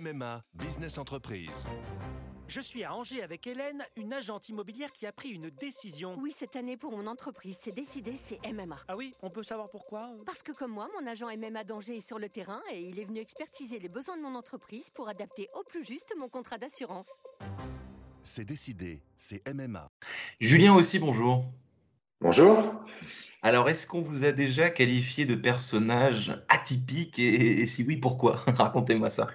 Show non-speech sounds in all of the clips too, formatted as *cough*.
MMA Business Entreprise. Je suis à Angers avec Hélène, une agente immobilière qui a pris une décision. Oui, cette année pour mon entreprise, c'est décidé, c'est MMA. Ah oui, on peut savoir pourquoi? Parce que comme moi, mon agent MMA d'Angers est sur le terrain et il est venu expertiser les besoins de mon entreprise pour adapter au plus juste mon contrat d'assurance. C'est décidé, c'est MMA. Julien aussi, bonjour. Bonjour. Alors, est-ce qu'on vous a déjà qualifié de personnage atypique et, et si oui, pourquoi? *laughs* Racontez-moi ça.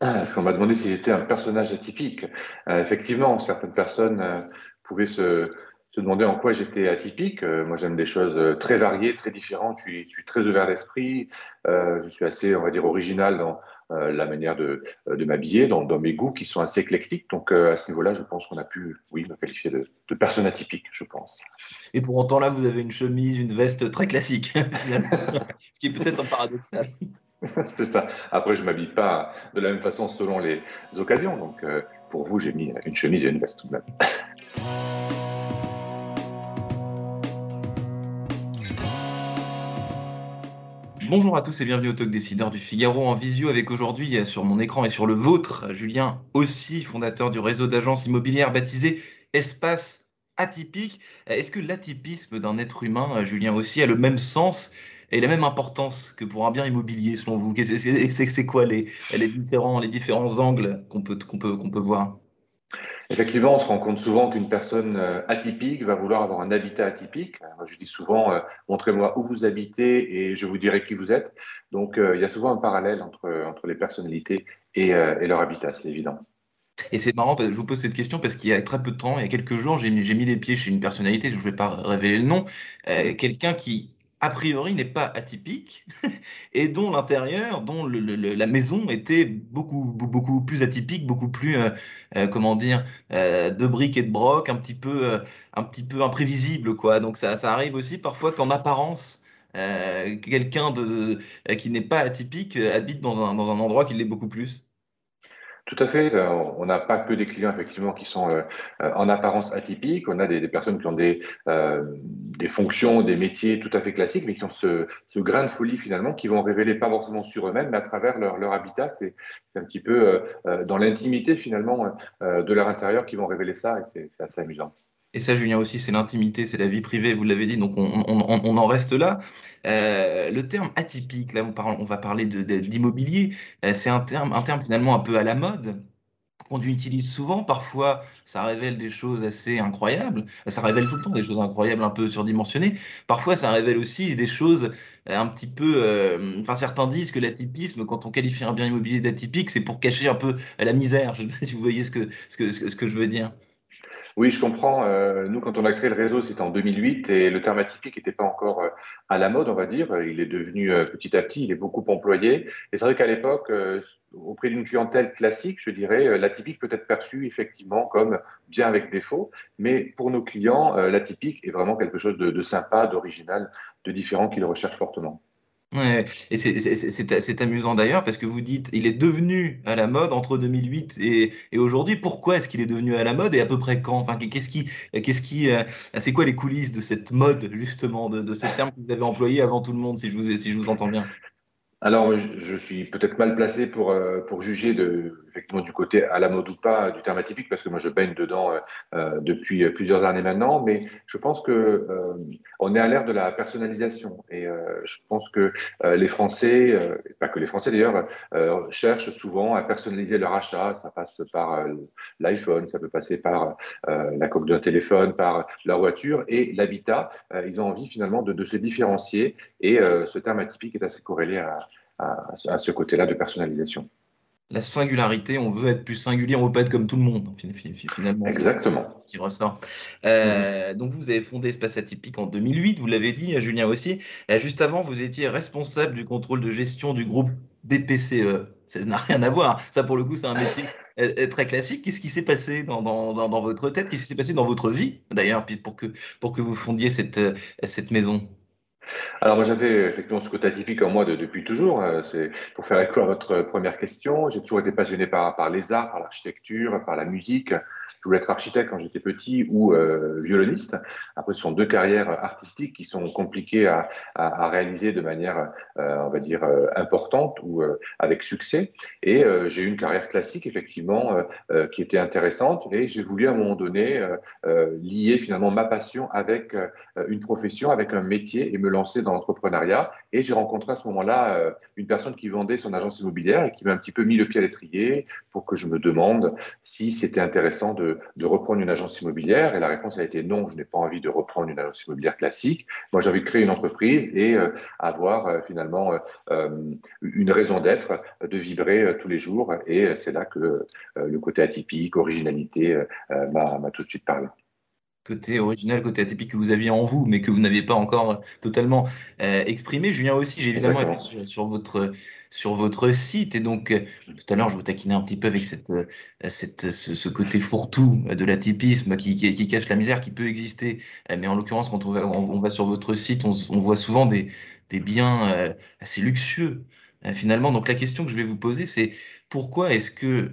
Ah, parce qu'on m'a demandé si j'étais un personnage atypique. Euh, effectivement, certaines personnes euh, pouvaient se, demander en quoi j'étais atypique. Euh, moi, j'aime des choses très variées, très différentes. Je suis, très ouvert d'esprit. Je suis assez, on va dire, original dans la manière de, m'habiller, dans, mes goûts qui sont assez éclectiques. Donc, à ce niveau-là, je pense qu'on a pu, oui, me qualifier de, de, personne atypique, je pense. Et pour autant, là, vous avez une chemise, une veste très classique, *laughs* ce qui est peut-être un paradoxal. *laughs* C'est ça. Après, je m'habille pas de la même façon selon les occasions. Donc, euh, pour vous, j'ai mis une chemise et une veste tout de même. *laughs* Bonjour à tous et bienvenue au Talk Décideur du Figaro en visio avec aujourd'hui sur mon écran et sur le vôtre, Julien aussi, fondateur du réseau d'agences immobilières baptisé Espace Atypique. Est-ce que l'atypisme d'un être humain, Julien aussi, a le même sens et la même importance que pour un bien immobilier, selon vous C'est quoi les, les, différents, les différents angles qu'on peut, qu'on peut, qu'on peut voir? Effectivement, on se rend compte souvent qu'une personne euh, atypique va vouloir avoir un habitat atypique. Moi, je dis souvent, euh, montrez-moi où vous habitez et je vous dirai qui vous êtes. Donc, euh, il y a souvent un parallèle entre, entre les personnalités et, et leur habitat, c'est évident. Et c'est marrant, je vous pose cette question parce qu'il y a très peu de temps, il y a quelques jours, j'ai mis, mis les pieds chez une personnalité, je ne vais pas révéler le nom, euh, quelqu'un qui a priori n'est pas atypique *laughs* et dont l'intérieur, dont la maison était beaucoup, beaucoup plus atypique, beaucoup plus, euh, euh, comment dire, euh, de briques et de broc, un petit peu, un petit peu imprévisible, quoi. Donc ça, ça arrive aussi parfois qu'en apparence, quelqu'un qui n'est pas atypique habite dans un, dans un endroit qui l'est beaucoup plus. Tout à fait. On n'a pas que des clients effectivement qui sont en apparence atypiques. On a des, personnes qui ont des, des fonctions, des métiers tout à fait classiques, mais qui ont ce, grain de folie finalement, qui vont révéler pas forcément sur eux-mêmes, mais à travers leur, habitat. C'est un petit peu euh, dans l'intimité finalement de leur intérieur qui vont révéler ça, et c'est assez amusant. Et ça, Julien aussi, c'est l'intimité, c'est la vie privée, vous l'avez dit, donc on, en reste là. Euh, le terme atypique, là, on, on va parler d'immobilier, euh, c'est un terme, un terme finalement un peu à la mode qu'on utilise souvent. Parfois, ça révèle des choses assez incroyables. Ça révèle tout le temps des choses incroyables, un peu surdimensionnées. Parfois, ça révèle aussi des choses un petit peu. Euh, enfin, certains disent que l'atypisme, quand on qualifie un bien immobilier d'atypique, c'est pour cacher un peu la misère. Je ne sais pas si vous voyez ce que, ce que, ce que je veux dire. Oui, je comprends. Euh, nous, quand on a créé le réseau, c'était en 2008 et le terme atypique n'était pas encore euh, à la mode, on va dire. Il est devenu euh, petit à petit, il est beaucoup employé. Et c'est vrai qu'à l'époque, auprès d'une clientèle classique, je dirais, l'atypique peut être perçu effectivement comme bien avec défaut. Mais pour nos clients, l'atypique est vraiment quelque chose de sympa, d'original, de différent qu'ils recherchent fortement. Ouais, et c'est amusant d'ailleurs parce que vous dites il est devenu à la mode entre 2008 et, et aujourd'hui. Pourquoi est-ce qu'il est devenu à la mode et à peu près quand? Enfin, qu'est-ce qui, qu'est-ce qui, euh, c'est quoi les coulisses de cette mode justement, de, de ce terme que vous avez employé avant tout le monde, si je vous, si je vous entends bien? Alors, je, je suis peut-être mal placé pour, euh, pour juger de, effectivement du côté à la mode ou pas du terme atypique, parce que moi je baigne dedans euh, euh depuis plusieurs années maintenant, mais je pense que euh, on est à l'ère de la personnalisation et euh, je pense que les Français, pas que les Français d'ailleurs, cherchent souvent à personnaliser leur achat. Ça passe par l'iPhone, ça peut passer par la coque d'un téléphone, par leur voiture et l'habitat. ils ont envie finalement de, de se différencier et ce terme atypique est assez corrélé à, à, à ce côté-là de personnalisation la singularité, on veut être plus singulier, on veut pas être comme tout le monde, finalement. Exactement. C'est ce qui ressort. Euh, donc, vous avez fondé Espace Atypique en 2008, vous l'avez dit, Julien aussi. Et juste avant, vous étiez responsable du contrôle de gestion du groupe BPCE. Ça n'a rien à voir. Ça, pour le coup, c'est un métier euh, très classique. Qu'est-ce qui s'est passé dans, dans, dans, votre tête? Qu'est-ce qui s'est passé dans votre vie, d'ailleurs, pour que, pour que vous fondiez cette, euh, cette maison? Alors moi j'avais effectivement ce côté atypique en moi de, depuis toujours. Euh, c'est pour faire écho à votre première question. J'ai toujours été passionné par, par les arts, par l'architecture, par la musique. Je voulais être architecte quand j'étais petit ou violoniste. Après, ce sont deux carrières artistiques qui sont compliquées à, réaliser de manière, on va dire, importante ou avec succès. Et j'ai eu une carrière classique, effectivement, qui était intéressante. Et j'ai voulu, à un moment donné, lier finalement ma passion avec une profession, avec un métier et me lancer dans l'entrepreneuriat. Et j'ai rencontré à ce moment-là euh, une personne qui vendait son agence immobilière et qui m'a un petit peu mis le pied à l'étrier pour que je me demande si c'était intéressant de, reprendre une agence immobilière. Et la réponse a été non, je n'ai pas envie de reprendre une agence immobilière classique. Moi, j'ai envie de créer une entreprise et euh, avoir euh, finalement une raison d'être, de vibrer tous les jours. Et c'est là que le côté atypique, originalité m'a tout de suite parlé côté original, côté atypique que vous aviez en vous, mais que vous n'aviez pas encore totalement euh, exprimé. Julien aussi, j'ai évidemment été sur, votre, sur votre site, et donc euh, tout à l'heure, je vous taquinais un petit peu avec cette, euh, cette, ce, côté fourre-tout de l'atypisme qui, qui, cache la misère qui peut exister. mais en l'occurrence, quand on va, on, va, sur votre site, on, on voit souvent des, des biens assez luxueux, finalement. Donc la question que je vais vous poser, c'est pourquoi est-ce que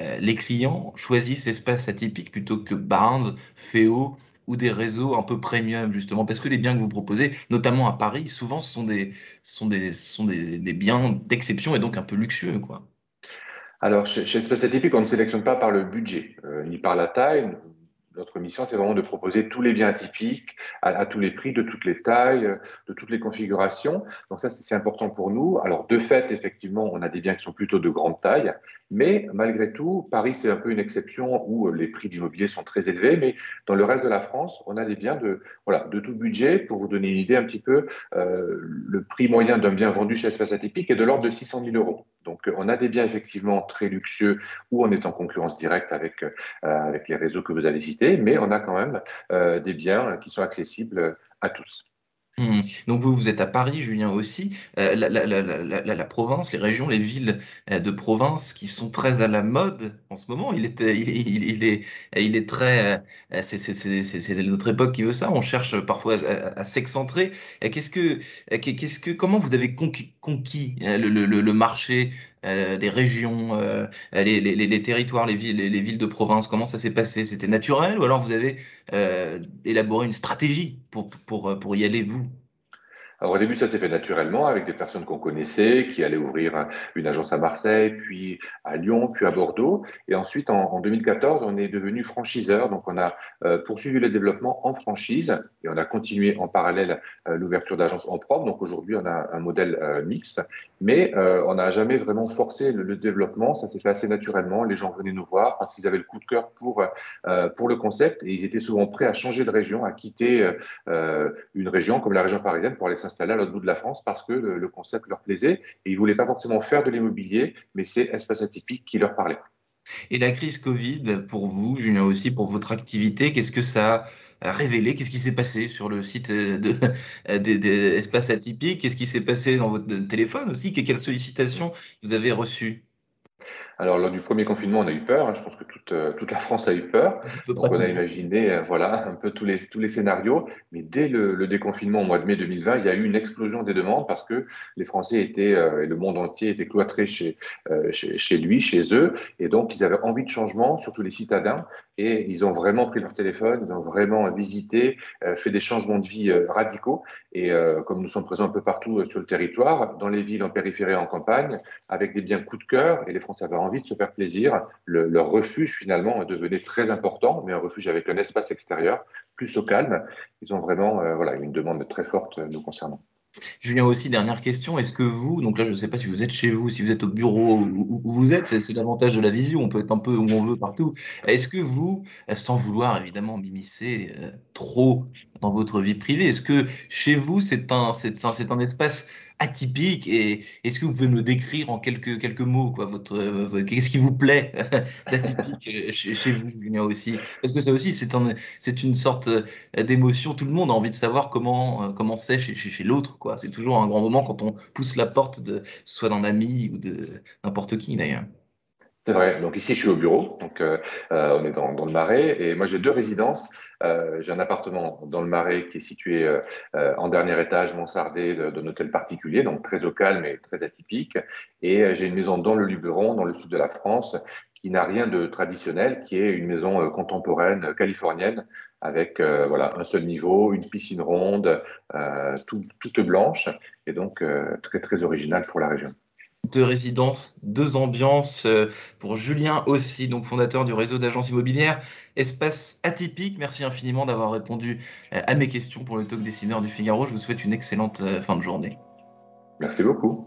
euh, les clients choisissent Espace Atypique plutôt que Barnes, Féo ou des réseaux un peu premium, justement, parce que les biens que vous proposez, notamment à Paris, souvent, ce sont des, biens d'exception et donc un peu luxueux. Quoi. Alors, chez, Espace Atypique, on ne sélectionne pas par le budget, euh, ni par la taille. Notre mission, c'est vraiment de proposer tous les biens atypiques à, tous les prix, de toutes les tailles, de toutes les configurations. Donc ça, c'est important pour nous. Alors de fait, effectivement, on a des biens qui sont plutôt de grande taille, mais malgré tout, Paris, c'est un peu une exception où les prix d'immobilier sont très élevés. Mais dans le reste de la France, on a des biens de voilà de tout budget. Pour vous donner une idée un petit peu, euh, le prix moyen d'un bien vendu chez Espace Atypique est de l'ordre de 600 000 euros. Donc, on a des biens effectivement très luxueux où on est en concurrence directe avec, euh, avec les réseaux que vous avez cités, mais on a quand même euh, des biens qui sont accessibles à tous. Mmh. Donc vous, vous êtes à Paris, Julien aussi. Euh, la, Provence, les régions, les villes euh, de province qui sont très à la mode en ce moment. Il est, il, il, est, il est très. Euh, c'est notre époque qui veut ça. On cherche parfois à, s'excentrer. Qu'est-ce que, que, comment vous avez conquis, le, marché euh, des régions, euh, les, territoires, les villes, les, villes de province Comment ça s'est passé? C'était naturel ou alors vous avez euh, élaboré une stratégie pour y aller, vous? Alors au début, ça s'est fait naturellement avec des personnes qu'on connaissait, qui allaient ouvrir une agence à Marseille, puis à Lyon, puis à Bordeaux. Et ensuite, en, 2014, on est devenu franchiseur. Donc on a euh, poursuivi le développement en franchise et on a continué en parallèle euh, l'ouverture d'agences en propre. Donc aujourd'hui, on a un modèle euh, mixte, mais on n'a jamais vraiment forcé le, développement. Ça s'est fait assez naturellement. Les gens venaient nous voir parce qu'ils avaient le coup de cœur pour, pour le concept et ils étaient souvent prêts à changer de région, à quitter une région comme la région parisienne pour aller s'installer à l'autre bout de la France parce que le, concept leur plaisait et ils voulaient pas forcément faire de l'immobilier, mais c'est espace atypique qui leur parlait. Et la crise Covid, pour vous, Julien aussi, pour votre activité, qu'est-ce que ça a révélé? Qu'est-ce qui s'est passé sur le site de, Atypique? Qu'est-ce qui s'est passé dans votre téléphone aussi? Quelles sollicitations vous avez reçues? Alors, lors du premier confinement, on a eu peur. Hein. Je pense que toute, euh, toute, la France a eu peur. *laughs* Donc, on a imaginé euh, voilà, un peu tous les, tous les scénarios. Mais dès le, déconfinement au mois de mai 2020, il y a eu une explosion des demandes parce que les Français étaient, euh, et le monde entier était cloîtré chez, chez, chez, lui, chez eux. Et donc, ils avaient envie de changement, surtout les citadins. Et ils ont vraiment pris leur téléphone, ils ont vraiment visité, fait des changements de vie radicaux. Et comme nous sommes présents un peu partout sur le territoire, dans les villes, en périphérie, en campagne, avec des biens coup de cœur, et les Français avaient envie de se faire plaisir. leur refuge, finalement, devenait très important, mais un refuge avec un espace extérieur, plus au calme. Ils ont vraiment euh, voilà, une demande très forte nous concernant. Julien aussi, dernière question. Est-ce que vous, donc là je ne sais pas si vous êtes chez vous, si vous êtes au bureau, où, vous êtes, c'est l'avantage de la vision, on peut être un peu où on veut partout. Est-ce que vous, sans vouloir évidemment m'immiscer euh, trop dans votre vie privée, est-ce que chez vous c'est un, c'est un, espace atypique et est-ce que vous pouvez me décrire en quelques, quelques mots quoi, votre, qu'est-ce qui vous plaît *laughs* d'atypique chez, vous, Julien aussi? Parce que ça aussi, c'est un, c'est une sorte d'émotion. Tout le monde a envie de savoir comment comment c'est chez, chez, chez l'autre. quoi. C'est toujours un grand moment quand on pousse la porte, de, soit d'un ami ou de n'importe qui d'ailleurs. C'est vrai. Donc ici, je suis au bureau. Donc euh, euh, on est dans, dans, le Marais. Et moi, j'ai deux résidences. Euh, j'ai un appartement dans le Marais qui est situé euh, euh, en dernier étage, mansardé d'un hôtel particulier, donc très au calme et très atypique. Et j'ai une maison dans le Luberon, dans le sud de la France, qui n'a rien de traditionnel, qui est une maison euh, contemporaine californienne avec euh, voilà un seul niveau, une piscine ronde, euh, tout, toute blanche et donc très très originale pour la région. Deux résidences, deux ambiances pour Julien aussi, donc fondateur du réseau d'agences immobilières. Espace atypique. Merci infiniment d'avoir répondu à mes questions pour le talk dessineur du Figaro. Je vous souhaite une excellente fin de journée. Merci beaucoup.